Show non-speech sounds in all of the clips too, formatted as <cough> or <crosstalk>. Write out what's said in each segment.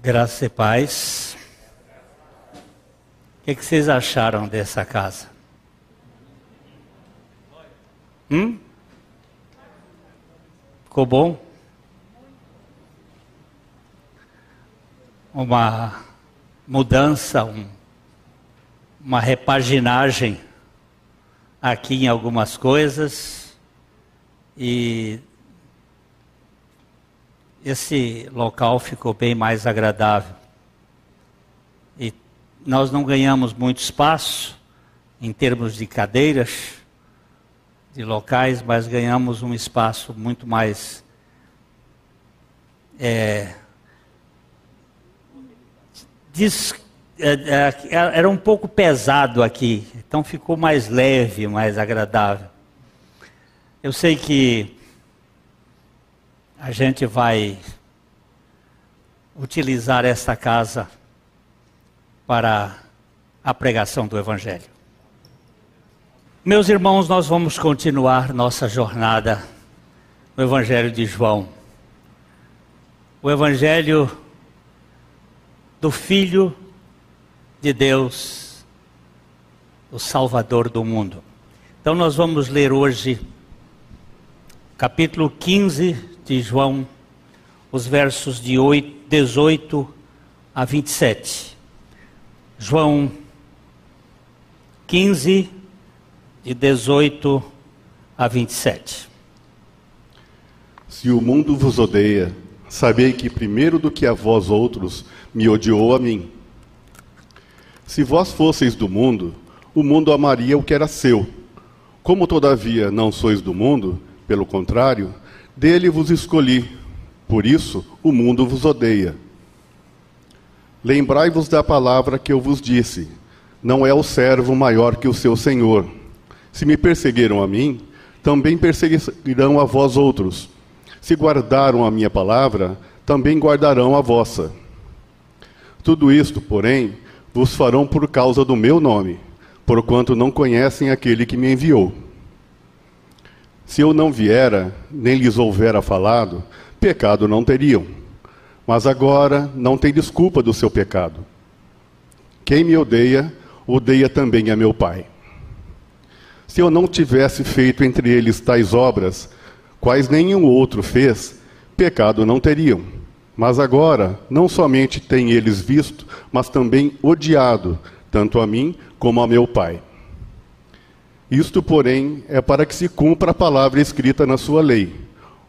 Graça e paz. O que, que vocês acharam dessa casa? Hum? Ficou bom? Uma mudança, um, uma repaginagem aqui em algumas coisas e esse local ficou bem mais agradável. E nós não ganhamos muito espaço em termos de cadeiras, de locais, mas ganhamos um espaço muito mais. É, diz, é, é, era um pouco pesado aqui, então ficou mais leve, mais agradável. Eu sei que a gente vai utilizar esta casa para a pregação do Evangelho. Meus irmãos, nós vamos continuar nossa jornada no Evangelho de João. O Evangelho do Filho de Deus, o Salvador do mundo. Então, nós vamos ler hoje, capítulo 15 de João, os versos de 8, 18 a 27. João 15, de 18 a 27. Se o mundo vos odeia, sabei que primeiro do que a vós outros me odiou a mim. Se vós fosseis do mundo, o mundo amaria o que era seu. Como todavia não sois do mundo, pelo contrário, dele vos escolhi, por isso o mundo vos odeia. Lembrai-vos da palavra que eu vos disse: não é o servo maior que o seu senhor. Se me perseguiram a mim, também perseguirão a vós outros. Se guardaram a minha palavra, também guardarão a vossa. Tudo isto, porém, vos farão por causa do meu nome, porquanto não conhecem aquele que me enviou. Se eu não viera, nem lhes houvera falado, pecado não teriam. Mas agora não tem desculpa do seu pecado. Quem me odeia, odeia também a meu Pai. Se eu não tivesse feito entre eles tais obras, quais nenhum outro fez, pecado não teriam. Mas agora, não somente têm eles visto, mas também odiado, tanto a mim como a meu Pai. Isto, porém, é para que se cumpra a palavra escrita na sua lei: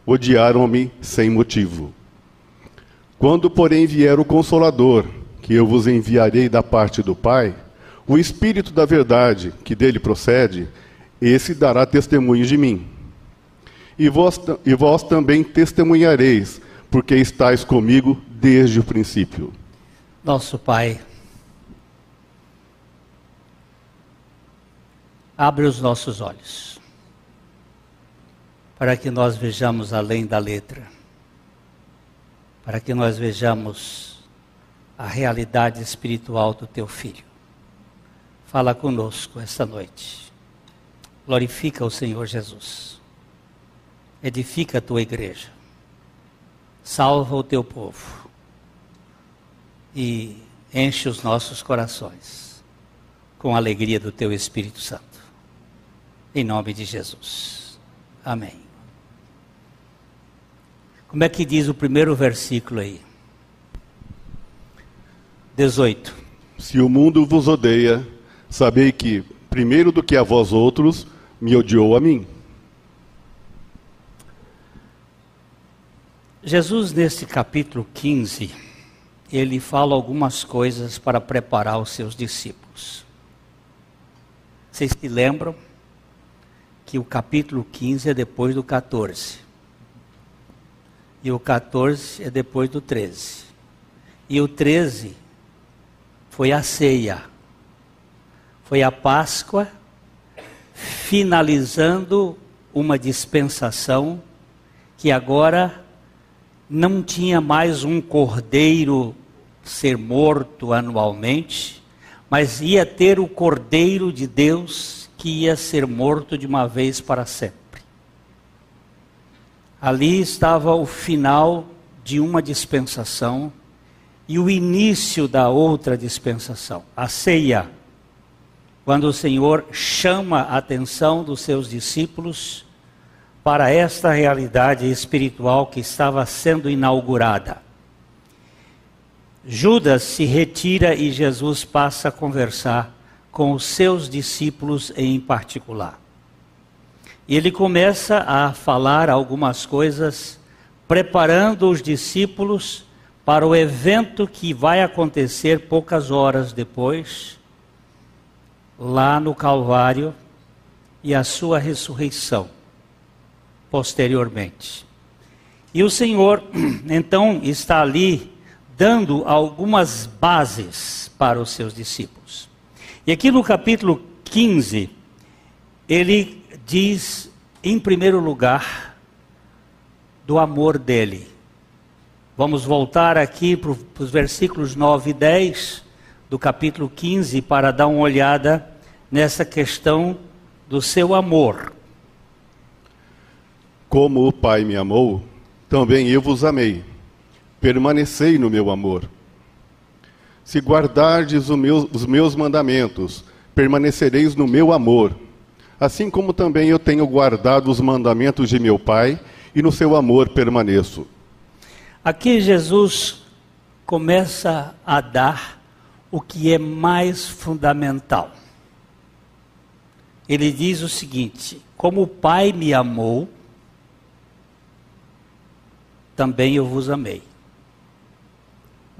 odiaram-me sem motivo. Quando, porém, vier o Consolador, que eu vos enviarei da parte do Pai, o Espírito da Verdade, que dele procede, esse dará testemunho de mim. E vós, e vós também testemunhareis, porque estáis comigo desde o princípio. Nosso Pai, abre os nossos olhos, para que nós vejamos além da letra, para que nós vejamos a realidade espiritual do Teu Filho. Fala conosco esta noite. Glorifica o Senhor Jesus. Edifica a tua igreja. Salva o teu povo. E enche os nossos corações com a alegria do teu Espírito Santo. Em nome de Jesus. Amém. Como é que diz o primeiro versículo aí? 18. Se o mundo vos odeia, sabei que, primeiro do que a vós outros, me odiou a mim. Jesus, nesse capítulo 15, ele fala algumas coisas para preparar os seus discípulos. Vocês se lembram? Que o capítulo 15 é depois do 14. E o 14 é depois do 13. E o 13 foi a ceia. Foi a Páscoa, finalizando uma dispensação que agora não tinha mais um cordeiro ser morto anualmente, mas ia ter o cordeiro de Deus que ia ser morto de uma vez para sempre. Ali estava o final de uma dispensação e o início da outra dispensação, a ceia. Quando o Senhor chama a atenção dos seus discípulos para esta realidade espiritual que estava sendo inaugurada. Judas se retira e Jesus passa a conversar com os seus discípulos em particular. E ele começa a falar algumas coisas, preparando os discípulos para o evento que vai acontecer poucas horas depois, lá no Calvário, e a sua ressurreição posteriormente. E o Senhor, <clears throat> então, está ali dando algumas bases para os seus discípulos. E aqui no capítulo 15, ele diz, em primeiro lugar, do amor dele. Vamos voltar aqui para os versículos 9 e 10 do capítulo 15 para dar uma olhada nessa questão do seu amor. Como o Pai me amou, também eu vos amei permanecei no meu amor. Se guardardes meu, os meus mandamentos, permanecereis no meu amor, assim como também eu tenho guardado os mandamentos de meu Pai, e no seu amor permaneço. Aqui Jesus começa a dar o que é mais fundamental. Ele diz o seguinte: Como o Pai me amou, também eu vos amei.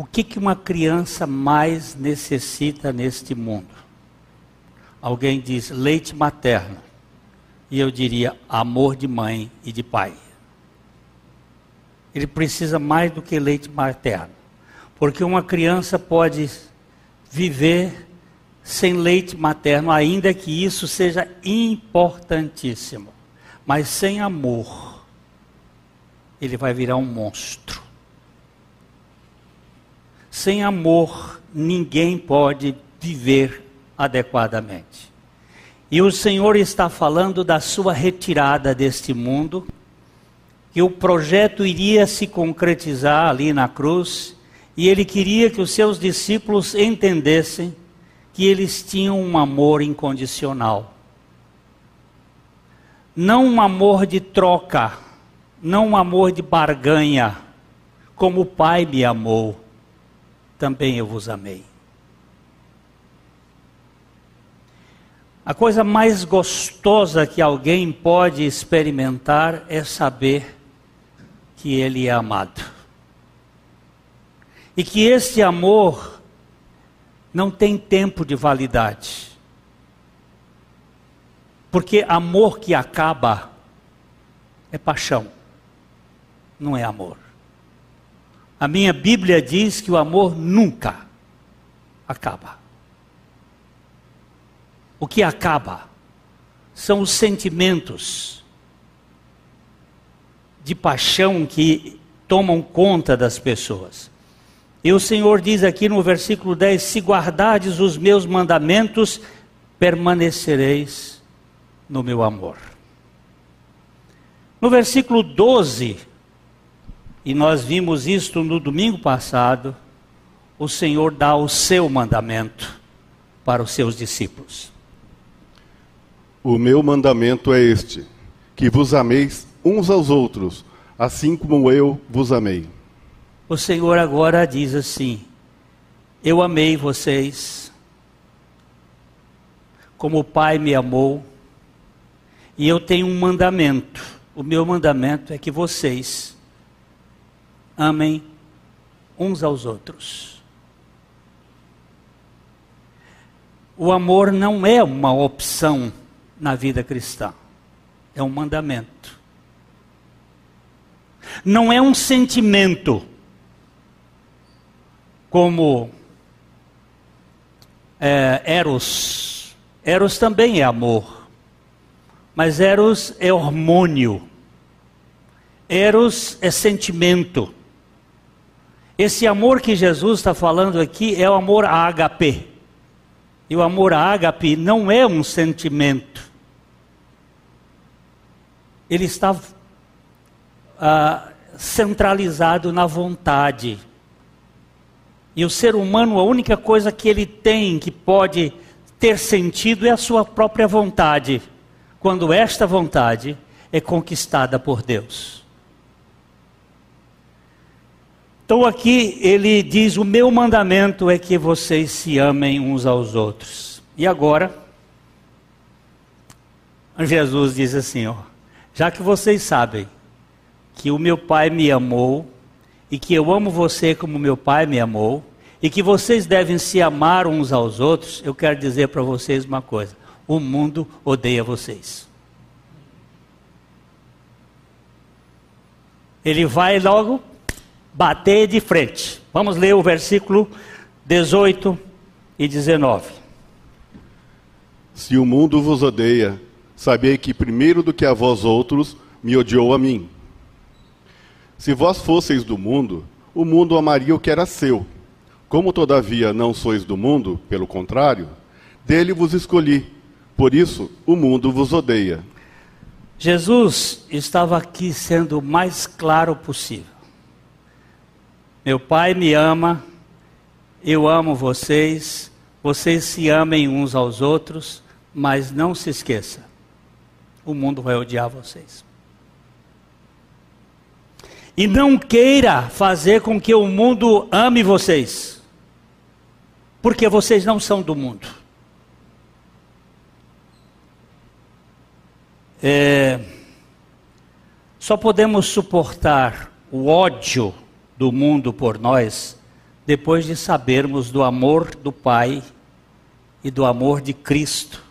O que, que uma criança mais necessita neste mundo? Alguém diz leite materno. E eu diria amor de mãe e de pai. Ele precisa mais do que leite materno. Porque uma criança pode viver sem leite materno, ainda que isso seja importantíssimo. Mas sem amor, ele vai virar um monstro. Sem amor, ninguém pode viver adequadamente. E o Senhor está falando da sua retirada deste mundo, que o projeto iria se concretizar ali na cruz, e ele queria que os seus discípulos entendessem que eles tinham um amor incondicional. Não um amor de troca, não um amor de barganha, como o Pai me amou também eu vos amei. A coisa mais gostosa que alguém pode experimentar é saber que ele é amado. E que este amor não tem tempo de validade. Porque amor que acaba é paixão, não é amor. A minha Bíblia diz que o amor nunca acaba. O que acaba são os sentimentos de paixão que tomam conta das pessoas. E o Senhor diz aqui no versículo 10: Se guardardes os meus mandamentos, permanecereis no meu amor. No versículo 12, e nós vimos isto no domingo passado, o Senhor dá o seu mandamento para os seus discípulos. O meu mandamento é este: que vos ameis uns aos outros, assim como eu vos amei. O Senhor agora diz assim: Eu amei vocês, como o Pai me amou, e eu tenho um mandamento. O meu mandamento é que vocês amem uns aos outros. O amor não é uma opção na vida cristã, é um mandamento. Não é um sentimento, como é, Eros. Eros também é amor, mas Eros é hormônio. Eros é sentimento. Esse amor que Jesus está falando aqui é o amor ágape. E o amor ágape não é um sentimento. Ele está ah, centralizado na vontade. E o ser humano, a única coisa que ele tem que pode ter sentido é a sua própria vontade, quando esta vontade é conquistada por Deus. Então aqui ele diz: O meu mandamento é que vocês se amem uns aos outros. E agora, Jesus diz assim: ó, já que vocês sabem que o meu Pai me amou e que eu amo você como meu Pai me amou e que vocês devem se amar uns aos outros, eu quero dizer para vocês uma coisa: o mundo odeia vocês. Ele vai logo bater de frente. Vamos ler o versículo 18 e 19. Se o mundo vos odeia, sabei que primeiro do que a vós outros me odiou a mim. Se vós fosseis do mundo, o mundo amaria o que era seu. Como todavia não sois do mundo, pelo contrário, dele vos escolhi. Por isso o mundo vos odeia. Jesus estava aqui sendo o mais claro possível. Meu Pai me ama, eu amo vocês, vocês se amem uns aos outros, mas não se esqueça: o mundo vai odiar vocês. E não queira fazer com que o mundo ame vocês, porque vocês não são do mundo. É, só podemos suportar o ódio do mundo por nós, depois de sabermos do amor do Pai e do amor de Cristo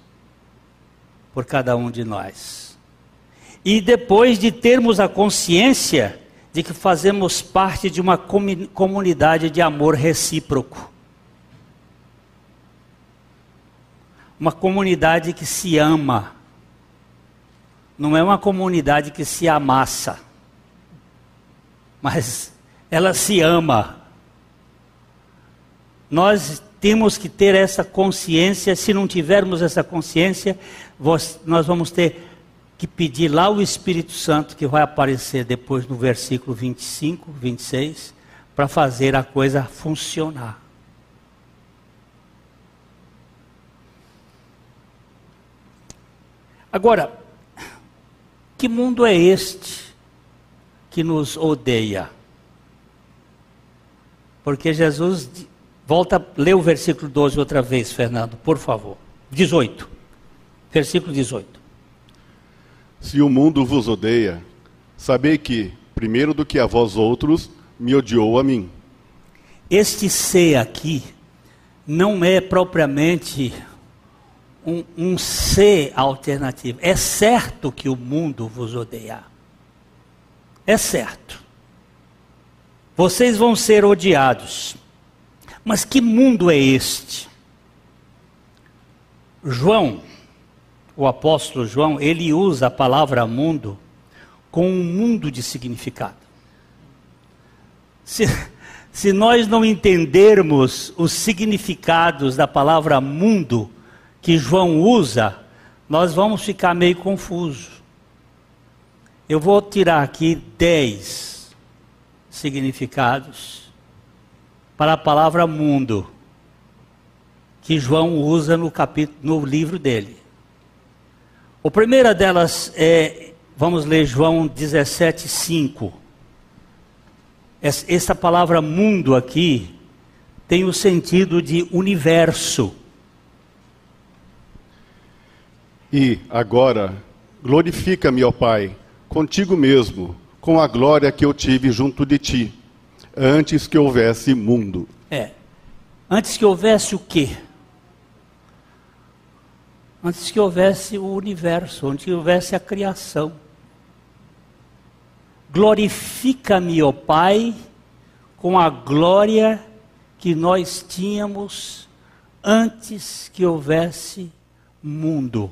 por cada um de nós. E depois de termos a consciência de que fazemos parte de uma comunidade de amor recíproco. Uma comunidade que se ama. Não é uma comunidade que se amassa. Mas ela se ama. Nós temos que ter essa consciência, se não tivermos essa consciência, nós vamos ter que pedir lá o Espírito Santo, que vai aparecer depois no versículo 25, 26, para fazer a coisa funcionar. Agora, que mundo é este que nos odeia? Porque Jesus volta, lê o versículo 12 outra vez, Fernando, por favor. 18. Versículo 18. Se o mundo vos odeia, sabei que, primeiro do que a vós outros, me odiou a mim. Este ser aqui não é propriamente um, um ser alternativo. É certo que o mundo vos odeia. É certo. Vocês vão ser odiados. Mas que mundo é este? João, o apóstolo João, ele usa a palavra mundo com um mundo de significado. Se, se nós não entendermos os significados da palavra mundo que João usa, nós vamos ficar meio confusos. Eu vou tirar aqui dez significados para a palavra mundo que João usa no capítulo no livro dele. A primeira delas é, vamos ler João 17:5. Essa palavra mundo aqui tem o sentido de universo. E agora, glorifica-me, ó Pai, contigo mesmo com a glória que eu tive junto de ti, antes que houvesse mundo. É. Antes que houvesse o quê? Antes que houvesse o universo, antes que houvesse a criação. Glorifica-me, ó Pai, com a glória que nós tínhamos antes que houvesse mundo.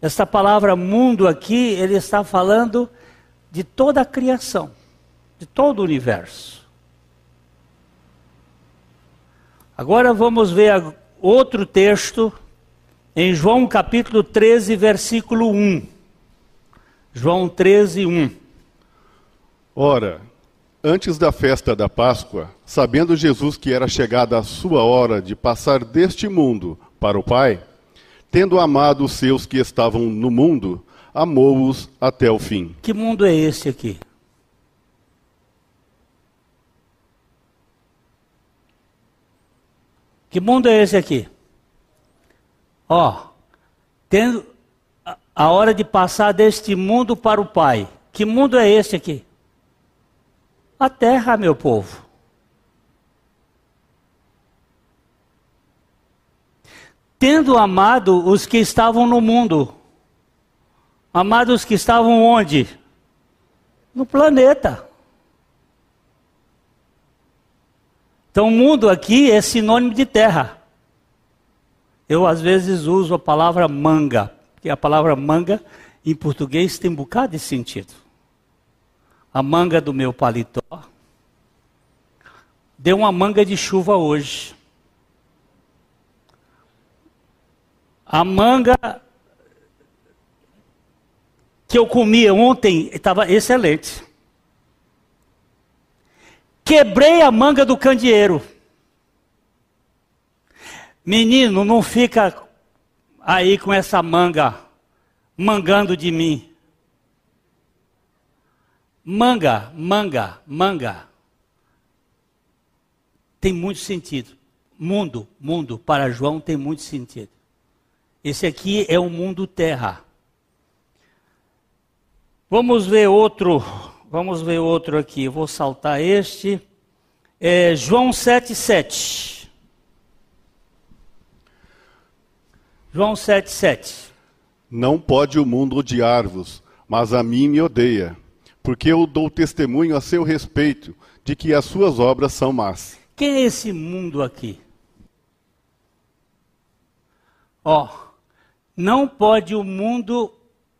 Essa palavra mundo aqui, ele está falando de toda a criação, de todo o universo. Agora vamos ver outro texto em João capítulo 13, versículo 1. João 13, 1. Ora, Antes da festa da Páscoa, sabendo Jesus que era chegada a sua hora de passar deste mundo para o Pai, tendo amado os seus que estavam no mundo, amou-os até o fim. Que mundo é esse aqui? Que mundo é esse aqui? Ó, tendo a hora de passar deste mundo para o Pai. Que mundo é esse aqui? a terra, meu povo. Tendo amado os que estavam no mundo, amado os que estavam onde? No planeta. Então, mundo aqui é sinônimo de terra. Eu, às vezes, uso a palavra manga, porque a palavra manga, em português, tem um bocado de sentido a manga do meu paletó. Deu uma manga de chuva hoje. A manga que eu comia ontem estava excelente. Quebrei a manga do candeeiro. Menino, não fica aí com essa manga mangando de mim. Manga, manga, manga. Tem muito sentido. Mundo, mundo, para João tem muito sentido. Esse aqui é o mundo terra. Vamos ver outro, vamos ver outro aqui. Vou saltar este. É João 7,7. João 7,7. Não pode o mundo odiar-vos, mas a mim me odeia porque eu dou testemunho a seu respeito de que as suas obras são más. Quem é esse mundo aqui? Ó, oh, não pode o mundo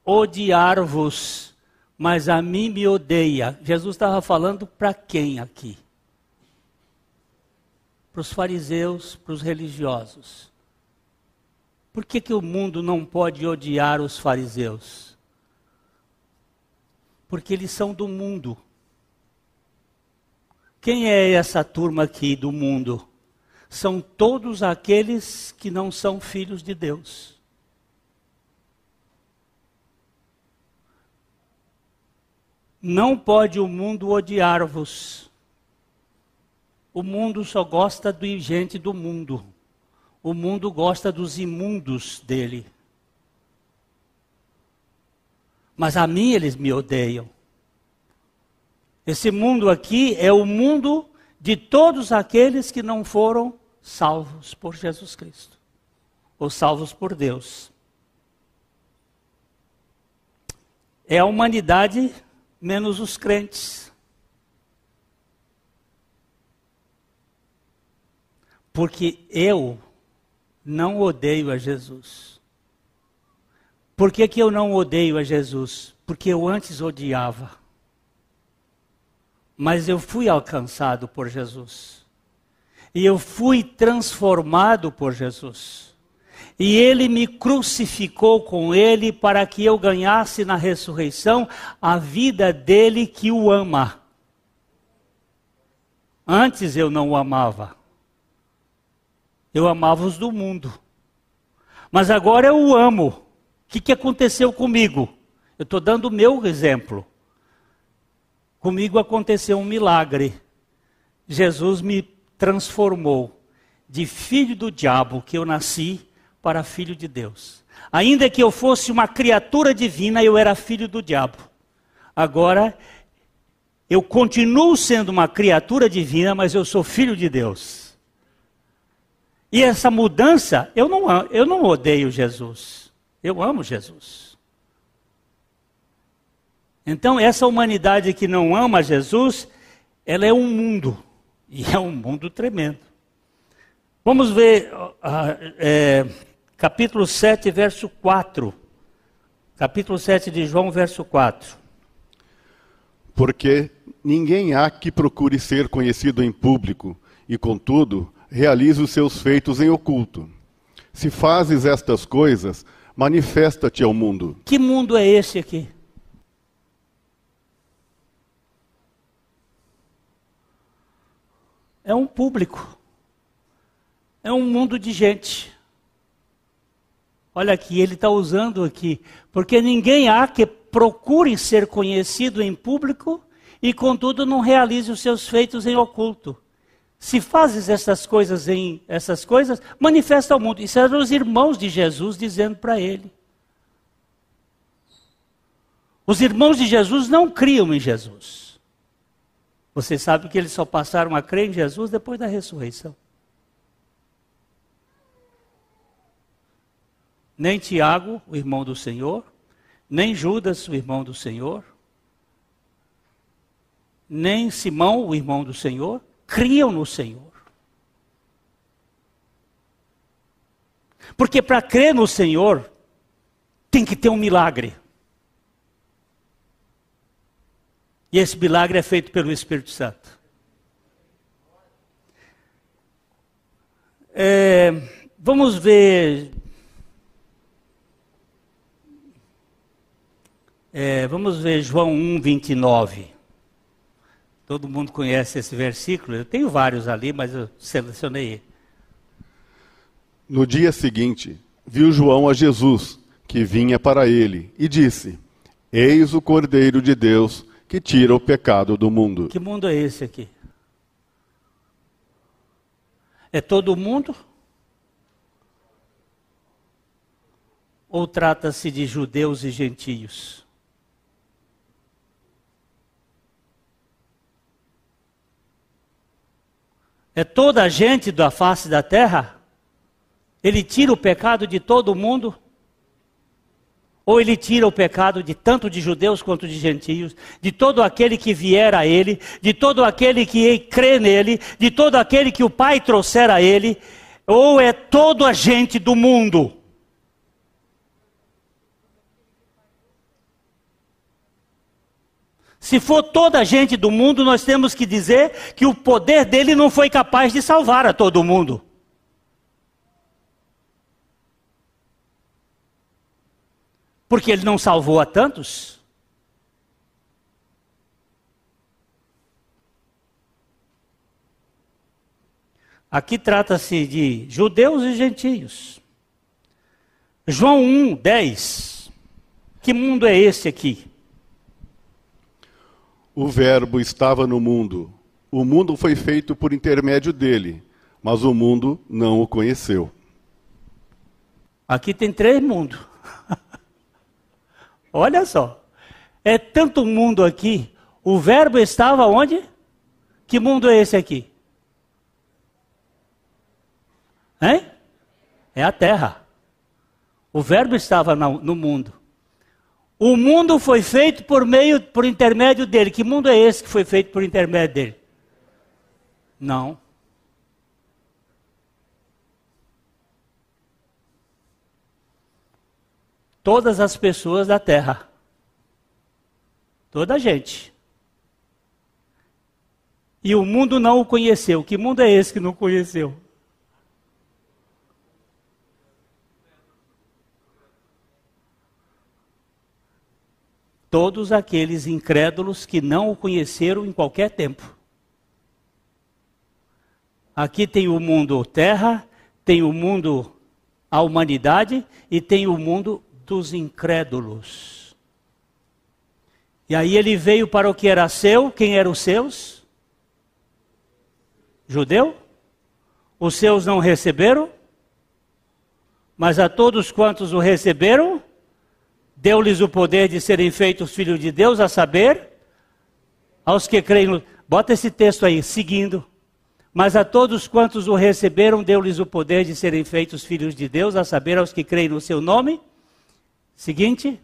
odiar-vos, mas a mim me odeia. Jesus estava falando para quem aqui? Para os fariseus, para os religiosos. Por que, que o mundo não pode odiar os fariseus? porque eles são do mundo. Quem é essa turma aqui do mundo? São todos aqueles que não são filhos de Deus. Não pode o mundo odiar-vos. O mundo só gosta de gente do mundo. O mundo gosta dos imundos dele mas a mim eles me odeiam. Esse mundo aqui é o mundo de todos aqueles que não foram salvos por Jesus Cristo, ou salvos por Deus. É a humanidade menos os crentes. Porque eu não odeio a Jesus. Por que, que eu não odeio a Jesus? Porque eu antes odiava. Mas eu fui alcançado por Jesus. E eu fui transformado por Jesus. E ele me crucificou com ele para que eu ganhasse na ressurreição a vida dele que o ama. Antes eu não o amava. Eu amava os do mundo. Mas agora eu o amo que, que aconteceu comigo? Eu estou dando o meu exemplo. Comigo aconteceu um milagre. Jesus me transformou de filho do diabo que eu nasci para filho de Deus. Ainda que eu fosse uma criatura divina, eu era filho do diabo. Agora, eu continuo sendo uma criatura divina, mas eu sou filho de Deus. E essa mudança, eu não, eu não odeio Jesus. Eu amo Jesus. Então, essa humanidade que não ama Jesus, ela é um mundo. E é um mundo tremendo. Vamos ver uh, é, capítulo 7, verso 4. Capítulo 7 de João, verso 4. Porque ninguém há que procure ser conhecido em público, e contudo, realize os seus feitos em oculto. Se fazes estas coisas, Manifesta-te ao mundo. Que mundo é esse aqui? é um público, é um mundo de gente. Olha aqui, ele está usando aqui, porque ninguém há que procure ser conhecido em público e, contudo, não realize os seus feitos em oculto. Se fazes essas coisas em essas coisas, manifesta ao mundo. Isso eram os irmãos de Jesus dizendo para ele. Os irmãos de Jesus não criam em Jesus. Você sabe que eles só passaram a crer em Jesus depois da ressurreição. Nem Tiago, o irmão do Senhor, nem Judas, o irmão do Senhor, nem Simão, o irmão do Senhor, criam no Senhor. Porque para crer no Senhor, tem que ter um milagre. E esse milagre é feito pelo Espírito Santo. É, vamos ver. É, vamos ver João 1, 29. Todo mundo conhece esse versículo. Eu tenho vários ali, mas eu selecionei. No dia seguinte, viu João a Jesus, que vinha para ele, e disse: Eis o Cordeiro de Deus que tira o pecado do mundo. Que mundo é esse aqui? É todo mundo? Ou trata-se de judeus e gentios? É toda a gente da face da terra? Ele tira o pecado de todo mundo? Ou ele tira o pecado de tanto de judeus quanto de gentios, de todo aquele que vier a ele, de todo aquele que crê nele, de todo aquele que o Pai trouxer a ele, ou é toda a gente do mundo? Se for toda a gente do mundo, nós temos que dizer que o poder dele não foi capaz de salvar a todo mundo. Porque ele não salvou a tantos. Aqui trata-se de judeus e gentios. João 1, 10. Que mundo é esse aqui? O Verbo estava no mundo. O mundo foi feito por intermédio dele, mas o mundo não o conheceu. Aqui tem três mundos. <laughs> Olha só. É tanto mundo aqui. O Verbo estava onde? Que mundo é esse aqui? Hein? É a terra. O Verbo estava no mundo. O mundo foi feito por meio, por intermédio dele. Que mundo é esse que foi feito por intermédio dele? Não. Todas as pessoas da terra. Toda a gente. E o mundo não o conheceu. Que mundo é esse que não conheceu? Todos aqueles incrédulos que não o conheceram em qualquer tempo. Aqui tem o mundo terra, tem o mundo a humanidade e tem o mundo dos incrédulos. E aí ele veio para o que era seu, quem eram os seus? Judeu? Os seus não receberam, mas a todos quantos o receberam, deu-lhes o poder de serem feitos filhos de Deus, a saber, aos que creem. Bota esse texto aí, seguindo. Mas a todos quantos o receberam, deu-lhes o poder de serem feitos filhos de Deus, a saber, aos que creem no seu nome. Seguinte,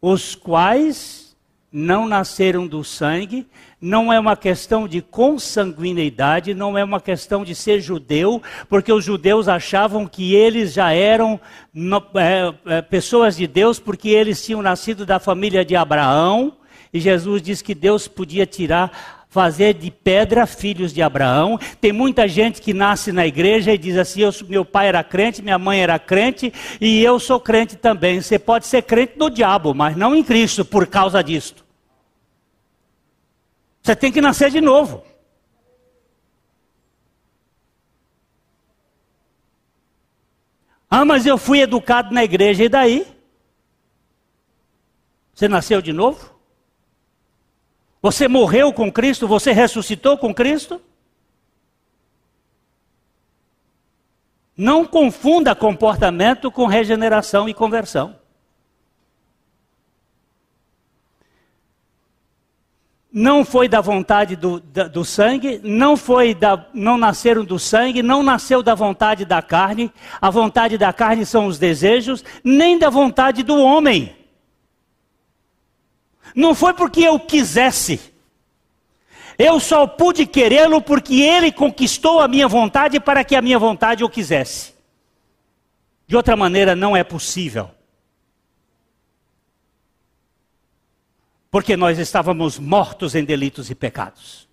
os quais não nasceram do sangue, não é uma questão de consanguineidade, não é uma questão de ser judeu, porque os judeus achavam que eles já eram no, é, é, pessoas de Deus, porque eles tinham nascido da família de Abraão, e Jesus diz que Deus podia tirar fazer de pedra filhos de Abraão. Tem muita gente que nasce na igreja e diz assim: eu, meu pai era crente, minha mãe era crente e eu sou crente também. Você pode ser crente no diabo, mas não em Cristo por causa disto. Você tem que nascer de novo. Ah, mas eu fui educado na igreja, e daí? Você nasceu de novo? Você morreu com Cristo? Você ressuscitou com Cristo? Não confunda comportamento com regeneração e conversão. Não foi da vontade do, da, do sangue, não foi da, não nasceram do sangue, não nasceu da vontade da carne. A vontade da carne são os desejos, nem da vontade do homem. Não foi porque eu quisesse. Eu só pude querê-lo porque ele conquistou a minha vontade para que a minha vontade o quisesse. De outra maneira, não é possível. Porque nós estávamos mortos em delitos e pecados.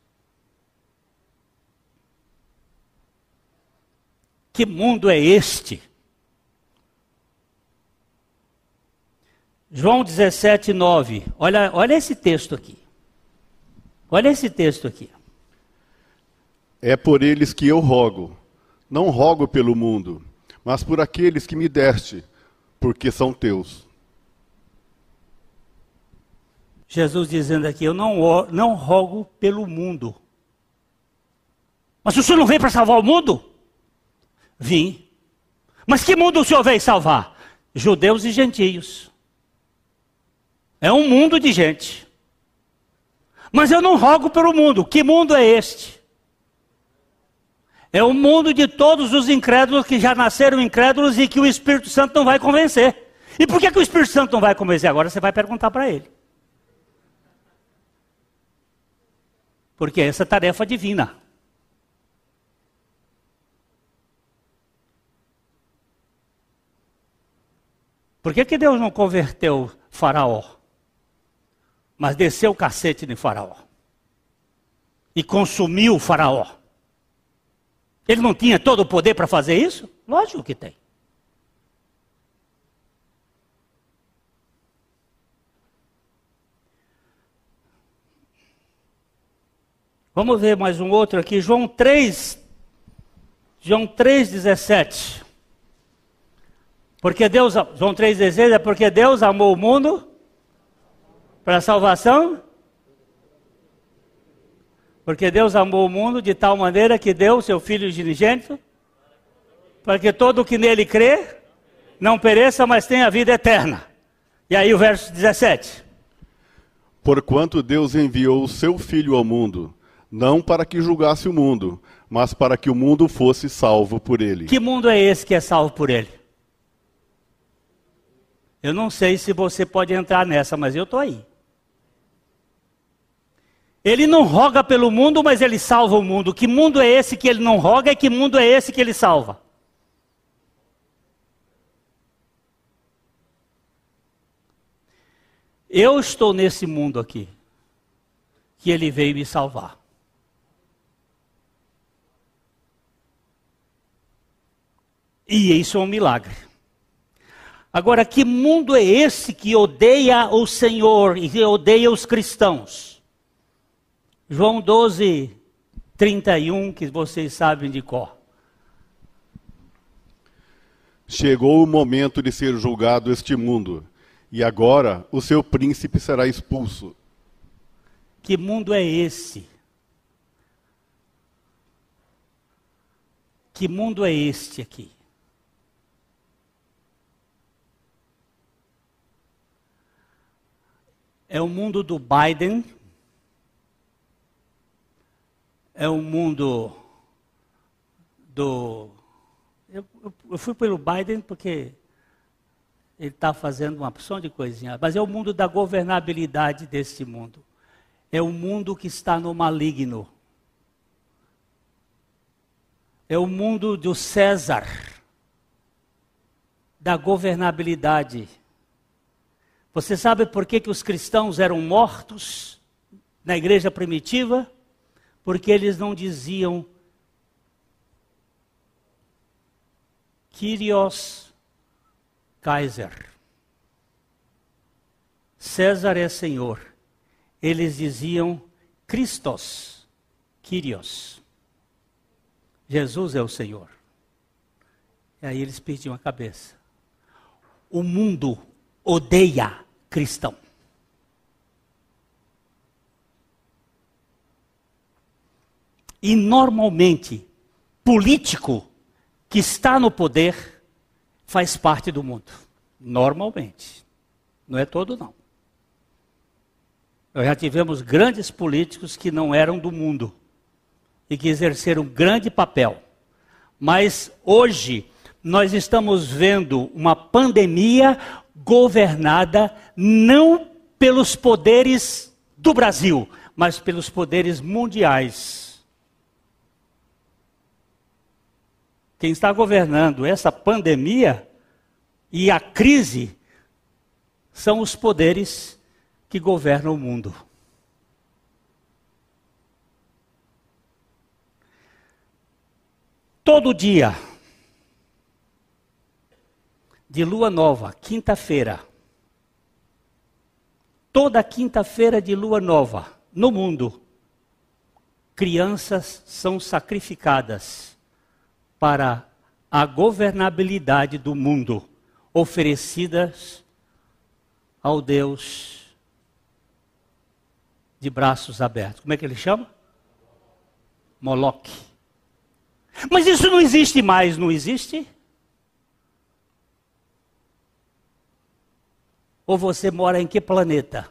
Que mundo é este? João 17, 9. Olha, olha esse texto aqui. Olha esse texto aqui. É por eles que eu rogo. Não rogo pelo mundo, mas por aqueles que me deste, porque são teus. Jesus dizendo aqui: Eu não, não rogo pelo mundo. Mas o senhor não veio para salvar o mundo? Vim. Mas que mundo o senhor veio salvar? Judeus e gentios. É um mundo de gente. Mas eu não rogo pelo mundo. Que mundo é este? É o mundo de todos os incrédulos que já nasceram incrédulos e que o Espírito Santo não vai convencer. E por que, que o Espírito Santo não vai convencer? Agora você vai perguntar para ele. Porque essa é tarefa divina. Por que, que Deus não converteu Faraó? Mas desceu o cacete de Faraó e consumiu o Faraó. Ele não tinha todo o poder para fazer isso? Lógico que tem. Vamos ver mais um outro aqui, João 3, João 3,17. Porque Deus, João 3,16 é porque Deus amou o mundo para a salvação? Porque Deus amou o mundo de tal maneira que deu o seu Filho unigênito, para que todo o que nele crê não pereça, mas tenha vida eterna. E aí o verso 17. Porquanto Deus enviou o seu Filho ao mundo, não para que julgasse o mundo, mas para que o mundo fosse salvo por ele. Que mundo é esse que é salvo por ele? Eu não sei se você pode entrar nessa, mas eu estou aí. Ele não roga pelo mundo, mas ele salva o mundo. Que mundo é esse que ele não roga e que mundo é esse que ele salva? Eu estou nesse mundo aqui, que ele veio me salvar. E isso é um milagre. Agora, que mundo é esse que odeia o Senhor e odeia os cristãos? João 12, 31, que vocês sabem de cor. Chegou o momento de ser julgado este mundo, e agora o seu príncipe será expulso. Que mundo é esse? Que mundo é este aqui? É o mundo do Biden, é um mundo do. Eu, eu fui pelo Biden porque ele está fazendo uma opção de coisinha, mas é o mundo da governabilidade desse mundo. É o mundo que está no maligno. É o mundo do César, da governabilidade. Você sabe por que, que os cristãos eram mortos na igreja primitiva? Porque eles não diziam Kyrios Kaiser. César é Senhor. Eles diziam Christos, Kyrios. Jesus é o Senhor. E aí eles perdiam a cabeça. O mundo odeia cristão. E normalmente, político que está no poder faz parte do mundo. Normalmente. Não é todo, não. Nós já tivemos grandes políticos que não eram do mundo e que exerceram um grande papel. Mas hoje nós estamos vendo uma pandemia governada não pelos poderes do Brasil, mas pelos poderes mundiais. Quem está governando essa pandemia e a crise são os poderes que governam o mundo. Todo dia de lua nova, quinta-feira, toda quinta-feira de lua nova no mundo, crianças são sacrificadas para a governabilidade do mundo, oferecidas ao Deus de braços abertos. Como é que ele chama? Moloque. Mas isso não existe mais, não existe? Ou você mora em que planeta?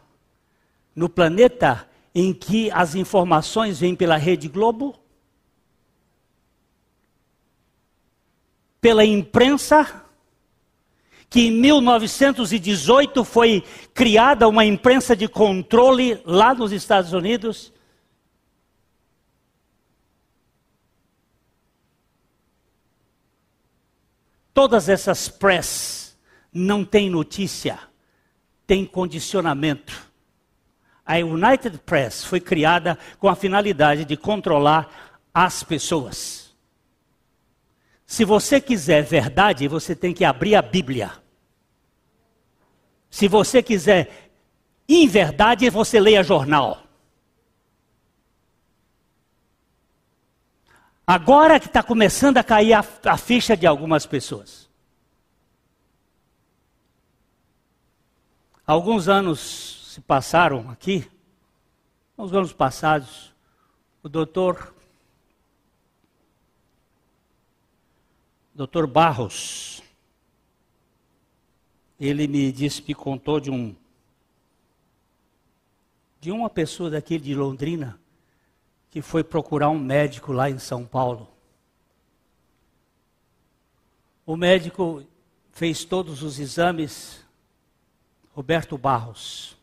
No planeta em que as informações vêm pela Rede Globo? Pela imprensa? Que em 1918 foi criada uma imprensa de controle lá nos Estados Unidos? Todas essas press não têm notícia tem condicionamento. A United Press foi criada com a finalidade de controlar as pessoas. Se você quiser verdade, você tem que abrir a Bíblia. Se você quiser inverdade, você leia jornal. Agora que está começando a cair a, a ficha de algumas pessoas. Alguns anos se passaram aqui, uns anos passados, o doutor, doutor Barros, ele me disse, me contou de um, de uma pessoa daqui de Londrina, que foi procurar um médico lá em São Paulo. O médico fez todos os exames, Roberto Barros.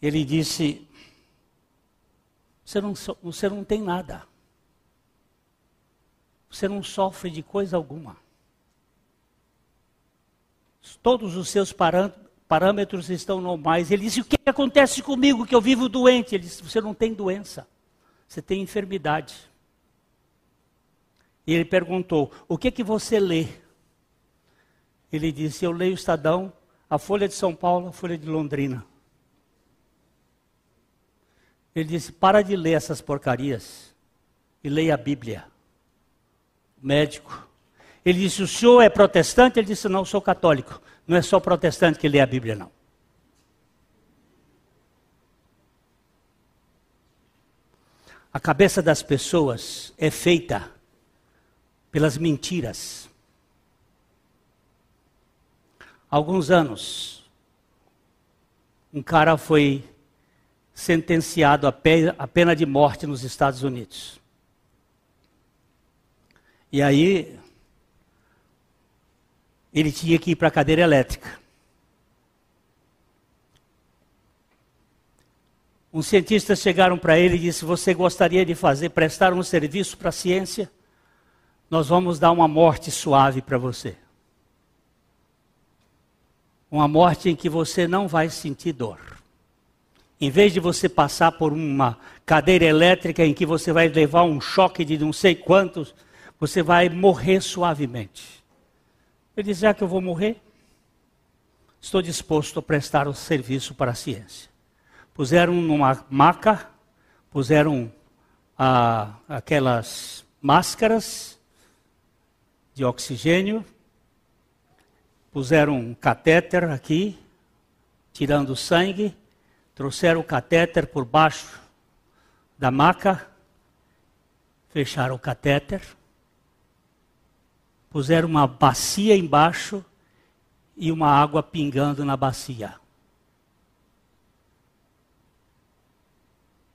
Ele disse: você não, você não tem nada. Você não sofre de coisa alguma. Todos os seus parâmetros estão normais. Ele disse: O que acontece comigo que eu vivo doente? Ele disse: Você não tem doença, você tem enfermidade. E ele perguntou: O que que você lê? Ele disse: Eu leio o Estadão a Folha de São Paulo, a Folha de Londrina. Ele disse: para de ler essas porcarias e leia a Bíblia. Médico. Ele disse: o senhor é protestante? Ele disse: não, sou católico. Não é só protestante que lê a Bíblia, não. A cabeça das pessoas é feita pelas mentiras alguns anos, um cara foi sentenciado a pena de morte nos Estados Unidos. E aí, ele tinha que ir para a cadeira elétrica. Uns cientistas chegaram para ele e disse: Você gostaria de fazer, prestar um serviço para a ciência? Nós vamos dar uma morte suave para você. Uma morte em que você não vai sentir dor. Em vez de você passar por uma cadeira elétrica em que você vai levar um choque de não sei quantos, você vai morrer suavemente. Ele diz: já que eu vou morrer, estou disposto a prestar o serviço para a ciência. Puseram numa maca, puseram ah, aquelas máscaras de oxigênio, puseram um catéter aqui, tirando sangue, trouxeram o catéter por baixo da maca, fecharam o catéter, puseram uma bacia embaixo e uma água pingando na bacia.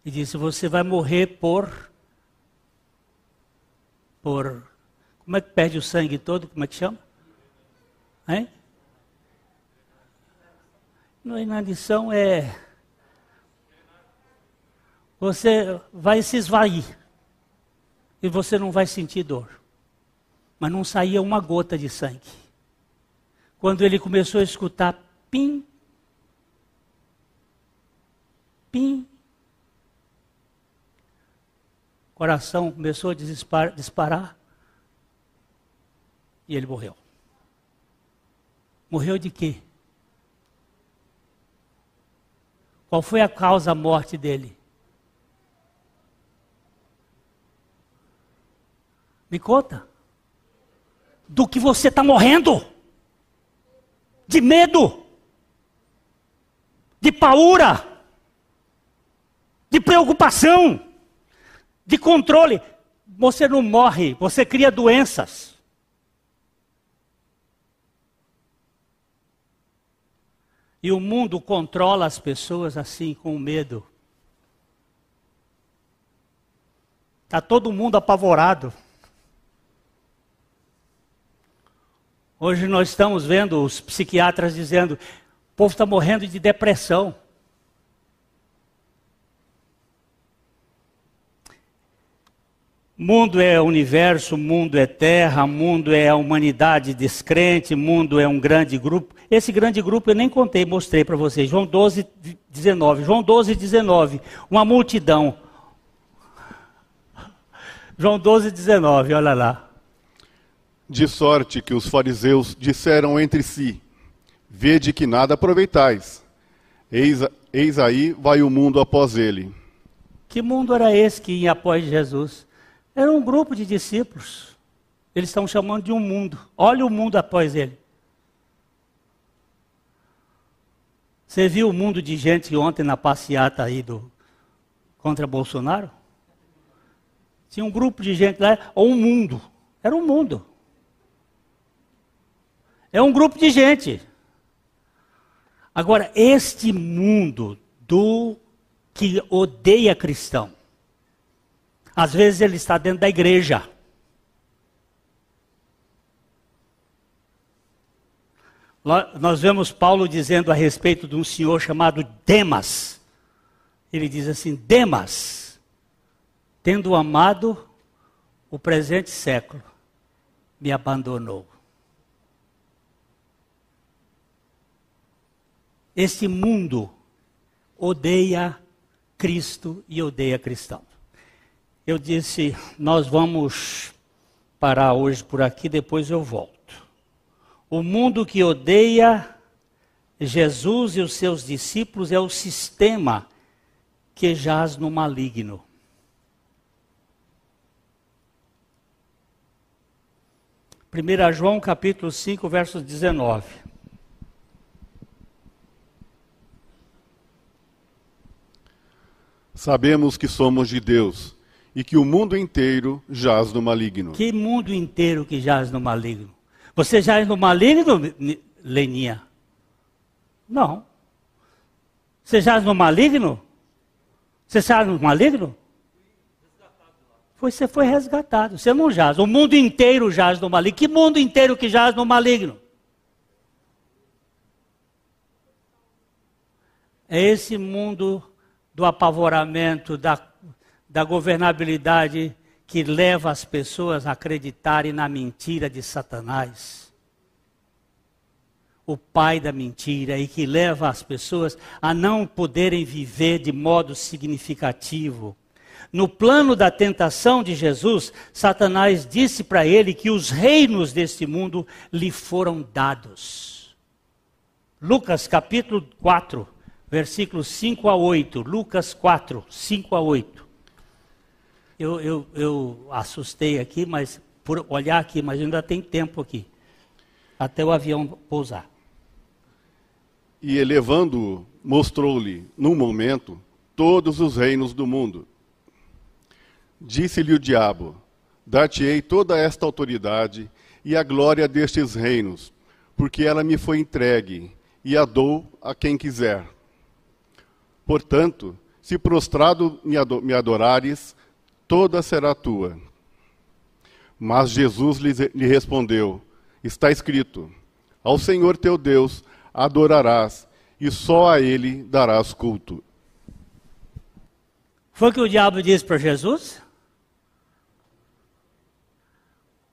E disse: Você vai morrer por. Por. Como é que perde o sangue todo? Como é que chama? Hein? No inanição é. Você vai se esvair. E você não vai sentir dor. Mas não saía uma gota de sangue. Quando ele começou a escutar pim, pim, coração começou a disparar e ele morreu. Morreu de quê? Qual foi a causa da morte dele? Me conta. Do que você está morrendo? De medo? De paura? De preocupação? De controle? Você não morre, você cria doenças. E o mundo controla as pessoas assim, com medo. Está todo mundo apavorado. Hoje nós estamos vendo os psiquiatras dizendo: o povo está morrendo de depressão. Mundo é universo, mundo é terra, mundo é a humanidade descrente, mundo é um grande grupo. Esse grande grupo eu nem contei, mostrei para vocês. João 12, 19. João 12, 19. Uma multidão. João 12, 19, olha lá. De sorte que os fariseus disseram entre si: Vede que nada aproveitais. Eis, eis aí vai o mundo após ele. Que mundo era esse que ia após Jesus? Era um grupo de discípulos. Eles estão chamando de um mundo. Olha o mundo após ele. Você viu o mundo de gente ontem na passeata aí do contra Bolsonaro? Tinha um grupo de gente lá, ou um mundo. Era um mundo. É um grupo de gente. Agora, este mundo do que odeia cristão, às vezes ele está dentro da igreja. Nós vemos Paulo dizendo a respeito de um senhor chamado Demas. Ele diz assim: Demas, tendo amado o presente século, me abandonou. Este mundo odeia Cristo e odeia cristão. Eu disse, nós vamos parar hoje por aqui, depois eu volto. O mundo que odeia Jesus e os seus discípulos é o sistema que jaz no maligno. Primeira João capítulo 5, verso 19. Sabemos que somos de Deus e que o mundo inteiro jaz no maligno. Que mundo inteiro que jaz no maligno? Você é no maligno, Leninha? Não. Você é no maligno? Você já no maligno? Você foi resgatado. Você não jaz. O mundo inteiro jaz no maligno. Que mundo inteiro que jaz no maligno? É esse mundo do apavoramento, da, da governabilidade que leva as pessoas a acreditarem na mentira de Satanás. O pai da mentira e que leva as pessoas a não poderem viver de modo significativo. No plano da tentação de Jesus, Satanás disse para ele que os reinos deste mundo lhe foram dados. Lucas capítulo 4, versículos 5 a 8. Lucas 4, 5 a 8 eu, eu, eu assustei aqui, mas por olhar aqui, mas ainda tem tempo aqui, até o avião pousar. E elevando-o, mostrou-lhe, num momento, todos os reinos do mundo. Disse-lhe o diabo: Dar-te-ei toda esta autoridade e a glória destes reinos, porque ela me foi entregue, e a dou a quem quiser. Portanto, se prostrado me adorares, toda será tua. Mas Jesus lhe respondeu: Está escrito: Ao Senhor teu Deus adorarás, e só a ele darás culto. Foi o que o diabo disse para Jesus?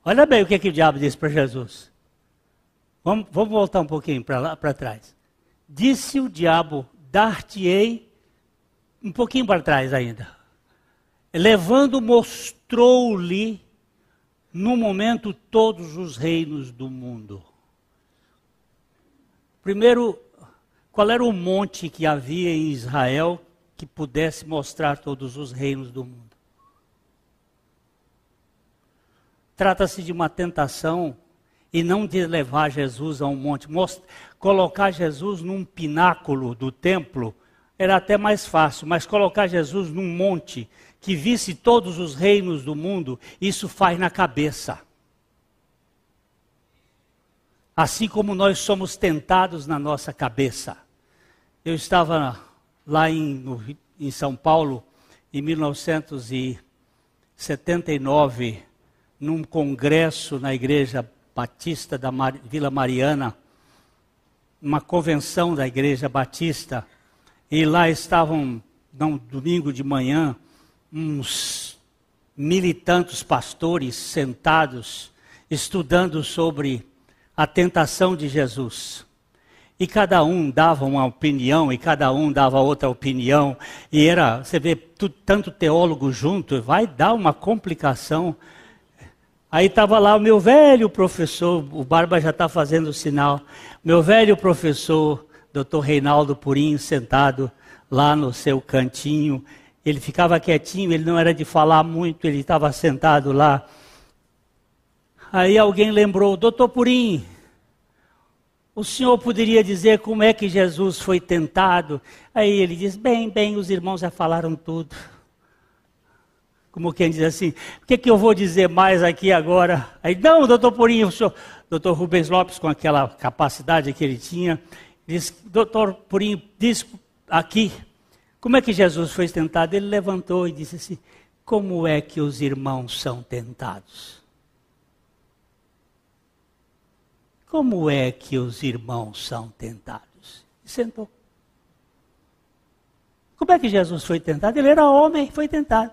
Olha bem o que, que o diabo disse para Jesus. Vamos, vamos voltar um pouquinho para trás. Disse o diabo: Dar-te-ei um pouquinho para trás ainda. Levando, mostrou-lhe no momento todos os reinos do mundo. Primeiro, qual era o monte que havia em Israel que pudesse mostrar todos os reinos do mundo? Trata-se de uma tentação e não de levar Jesus a um monte. colocar Jesus num pináculo do templo era até mais fácil, mas colocar Jesus num monte que visse todos os reinos do mundo, isso faz na cabeça. Assim como nós somos tentados na nossa cabeça. Eu estava lá em, no, em São Paulo em 1979 num congresso na Igreja Batista da Mar Vila Mariana, uma convenção da Igreja Batista, e lá estavam, no domingo de manhã, uns mil e tantos pastores sentados, estudando sobre a tentação de Jesus. E cada um dava uma opinião, e cada um dava outra opinião, e era, você vê, tanto teólogo junto, vai dar uma complicação Aí estava lá o meu velho professor, o Barba já está fazendo o sinal, meu velho professor, doutor Reinaldo Purim, sentado lá no seu cantinho. Ele ficava quietinho, ele não era de falar muito, ele estava sentado lá. Aí alguém lembrou, doutor Purim, o senhor poderia dizer como é que Jesus foi tentado? Aí ele diz: bem, bem, os irmãos já falaram tudo. Como quem diz assim, o que, que eu vou dizer mais aqui agora? Aí, não, doutor Purinho, o senhor, doutor Rubens Lopes, com aquela capacidade que ele tinha, disse, doutor Purinho, diz aqui, como é que Jesus foi tentado? Ele levantou e disse assim, como é que os irmãos são tentados? Como é que os irmãos são tentados? E sentou. Como é que Jesus foi tentado? Ele era homem, foi tentado.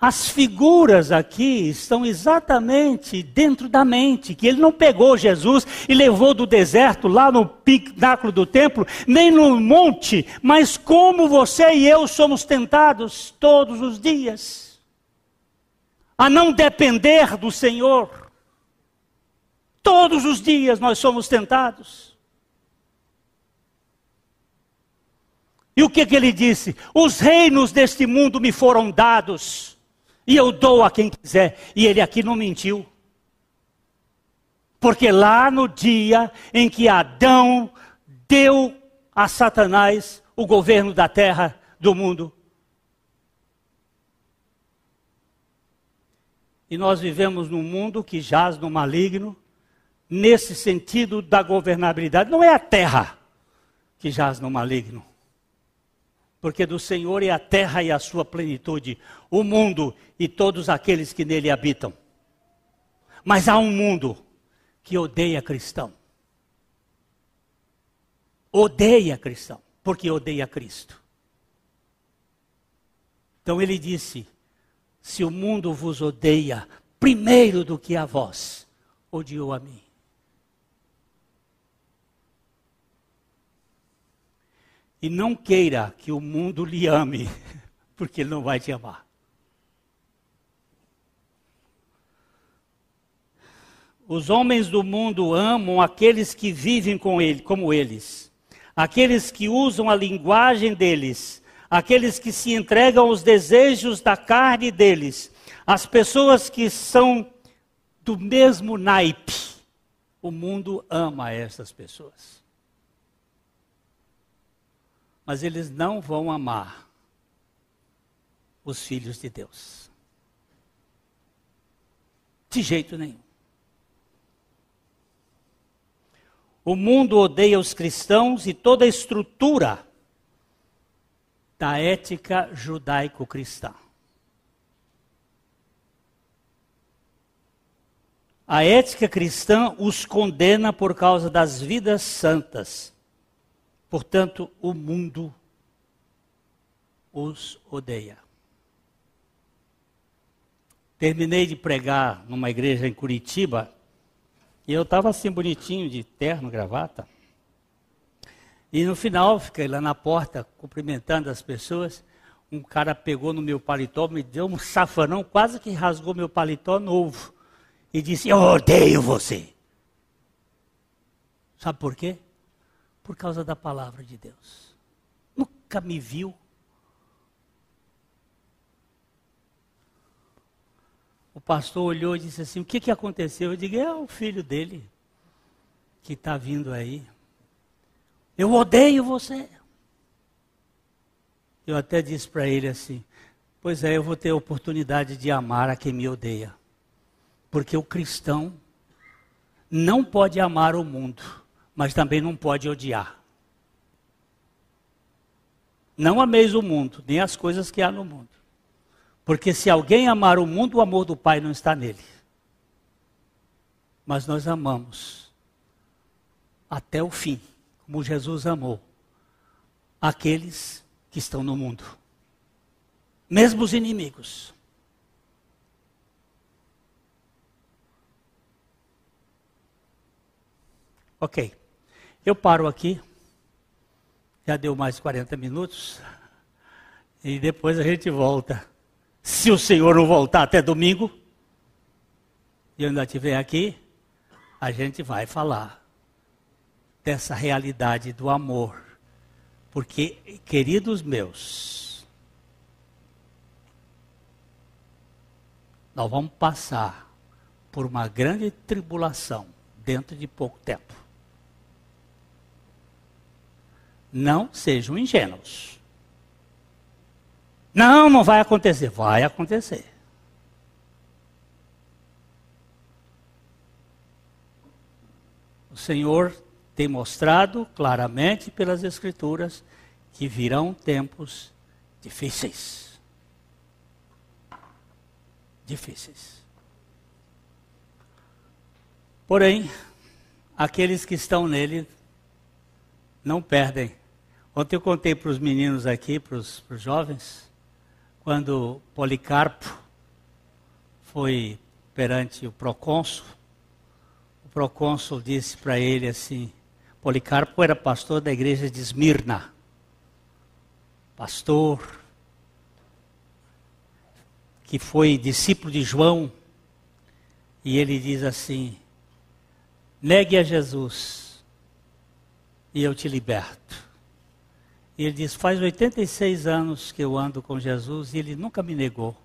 As figuras aqui estão exatamente dentro da mente, que ele não pegou Jesus e levou do deserto lá no pináculo do templo, nem no monte, mas como você e eu somos tentados todos os dias a não depender do Senhor. Todos os dias nós somos tentados. E o que, que ele disse? Os reinos deste mundo me foram dados e eu dou a quem quiser. E ele aqui não mentiu. Porque lá no dia em que Adão deu a Satanás o governo da terra, do mundo, e nós vivemos num mundo que jaz no maligno, nesse sentido da governabilidade. Não é a terra que jaz no maligno, porque do Senhor é a terra e a sua plenitude, o mundo e todos aqueles que nele habitam. Mas há um mundo que odeia cristão. Odeia cristão, porque odeia Cristo. Então ele disse: Se o mundo vos odeia, primeiro do que a vós, odiou a mim. E não queira que o mundo lhe ame, <laughs> porque ele não vai te amar. Os homens do mundo amam aqueles que vivem com ele, como eles, aqueles que usam a linguagem deles, aqueles que se entregam aos desejos da carne deles, as pessoas que são do mesmo naipe. O mundo ama essas pessoas. Mas eles não vão amar os filhos de Deus. De jeito nenhum. O mundo odeia os cristãos e toda a estrutura da ética judaico-cristã. A ética cristã os condena por causa das vidas santas. Portanto, o mundo os odeia. Terminei de pregar numa igreja em Curitiba e eu estava assim bonitinho, de terno, gravata. E no final, fiquei lá na porta cumprimentando as pessoas. Um cara pegou no meu paletó, me deu um safanão, quase que rasgou meu paletó novo e disse: Eu odeio você. Sabe por quê? Por causa da palavra de Deus. Nunca me viu. O pastor olhou e disse assim: O que, que aconteceu? Eu digo: É o filho dele que está vindo aí. Eu odeio você. Eu até disse para ele assim: Pois é, eu vou ter a oportunidade de amar a quem me odeia. Porque o cristão não pode amar o mundo, mas também não pode odiar. Não ameis o mundo, nem as coisas que há no mundo. Porque se alguém amar o mundo, o amor do Pai não está nele. Mas nós amamos até o fim, como Jesus amou aqueles que estão no mundo, mesmo os inimigos. Ok. Eu paro aqui. Já deu mais 40 minutos. E depois a gente volta. Se o Senhor não voltar até domingo, e eu ainda estiver aqui, a gente vai falar dessa realidade do amor. Porque, queridos meus, nós vamos passar por uma grande tribulação dentro de pouco tempo. Não sejam ingênuos. Não, não vai acontecer. Vai acontecer. O Senhor tem mostrado claramente pelas Escrituras que virão tempos difíceis. Difíceis. Porém, aqueles que estão nele não perdem Ontem eu contei para os meninos aqui, para os, jovens, quando Policarpo foi perante o procônsul, o procônsul disse para ele assim: Policarpo era pastor da igreja de Esmirna, pastor que foi discípulo de João, e ele diz assim: negue a Jesus e eu te liberto. E ele diz: Faz 86 anos que eu ando com Jesus e ele nunca me negou.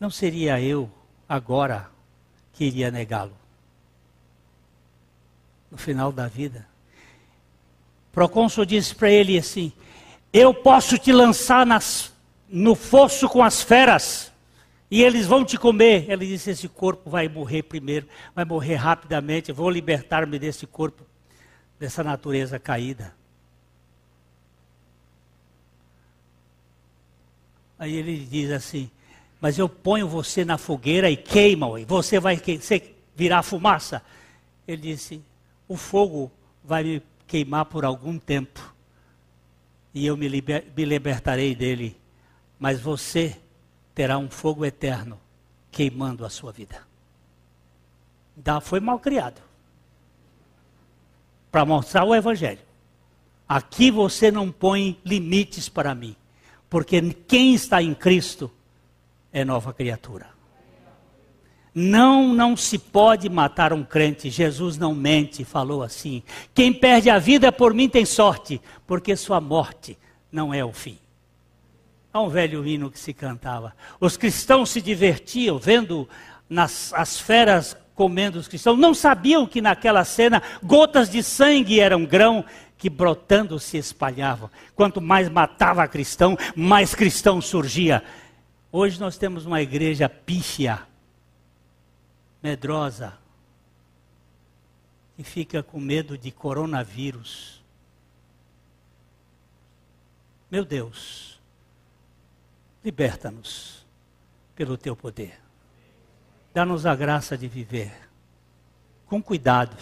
Não seria eu, agora, que iria negá-lo? No final da vida. Procônsul disse para ele assim: Eu posso te lançar nas, no fosso com as feras e eles vão te comer. Ele disse: Esse corpo vai morrer primeiro, vai morrer rapidamente. Vou libertar-me desse corpo, dessa natureza caída. Aí ele diz assim: Mas eu ponho você na fogueira e queima, e você vai virar fumaça. Ele disse: O fogo vai me queimar por algum tempo, e eu me, liber, me libertarei dele, mas você terá um fogo eterno queimando a sua vida. Da foi mal criado para mostrar o Evangelho. Aqui você não põe limites para mim. Porque quem está em Cristo é nova criatura. Não, não se pode matar um crente. Jesus não mente, falou assim. Quem perde a vida por mim tem sorte, porque sua morte não é o fim. Há um velho hino que se cantava. Os cristãos se divertiam vendo nas, as feras comendo os cristãos. Não sabiam que naquela cena gotas de sangue eram grão que brotando se espalhavam. Quanto mais matava cristão, mais cristão surgia. Hoje nós temos uma igreja pífia, medrosa, que fica com medo de coronavírus. Meu Deus, liberta-nos pelo teu poder. Dá-nos a graça de viver com cuidado.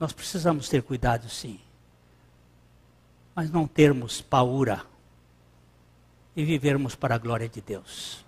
Nós precisamos ter cuidado, sim. Mas não termos paura e vivermos para a glória de Deus.